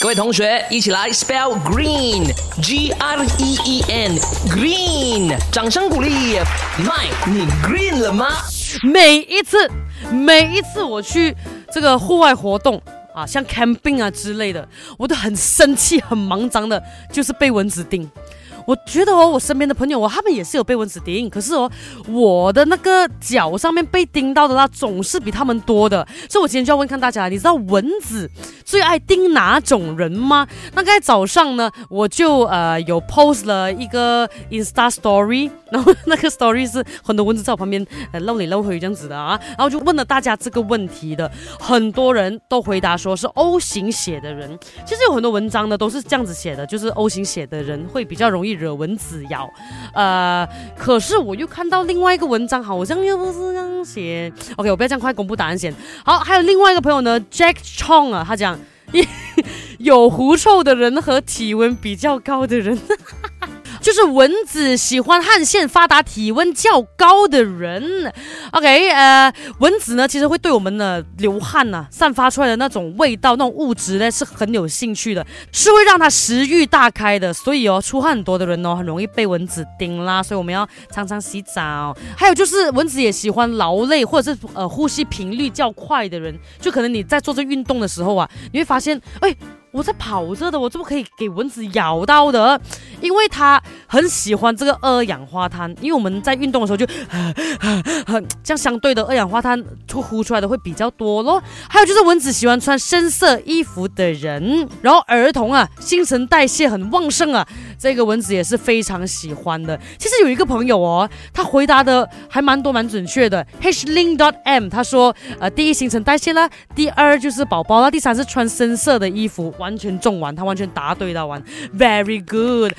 各位同学，一起来 spell green，G R E E N，green，掌声鼓励。麦，你 green 了吗？每一次，每一次我去这个户外活动啊，像 camping 啊之类的，我都很生气、很忙张的，就是被蚊子叮。我觉得哦，我身边的朋友哦，他们也是有被蚊子叮，可是哦，我的那个脚上面被叮到的啦，总是比他们多的。所以我今天就要问看大家，你知道蚊子最爱叮哪种人吗？那在早上呢，我就呃有 post 了一个 Insta Story，然后那个 Story 是很多蚊子在我旁边呃露里露回这样子的啊，然后就问了大家这个问题的，很多人都回答说是 O 型血的人。其实有很多文章呢都是这样子写的，就是 O 型血的人会比较容易。惹蚊子咬，呃，可是我又看到另外一个文章，好像又不是这样写。OK，我不要这样快公布答案先。好，还有另外一个朋友呢，Jack Chong 啊，他讲 有狐臭的人和体温比较高的人。就是蚊子喜欢汗腺发达、体温较高的人。OK，呃，蚊子呢，其实会对我们的流汗呢，散发出来的那种味道、那种物质呢，是很有兴趣的，是会让它食欲大开的。所以哦，出汗很多的人哦，很容易被蚊子叮啦。所以我们要常常洗澡。还有就是，蚊子也喜欢劳累或者是呃呼吸频率较快的人，就可能你在做这运动的时候啊，你会发现，哎。我在跑着的，我怎么可以给蚊子咬到的？因为他很喜欢这个二氧化碳，因为我们在运动的时候就，这样相对的二氧化碳出呼出来的会比较多咯。还有就是蚊子喜欢穿深色衣服的人，然后儿童啊，新陈代谢很旺盛啊，这个蚊子也是非常喜欢的。其实有一个朋友哦，他回答的还蛮多蛮准确的。H Ling dot M 他说，呃，第一新陈代谢啦，第二就是宝宝啦，第三是穿深色的衣服。完全中完，他完全答对了，完，very good。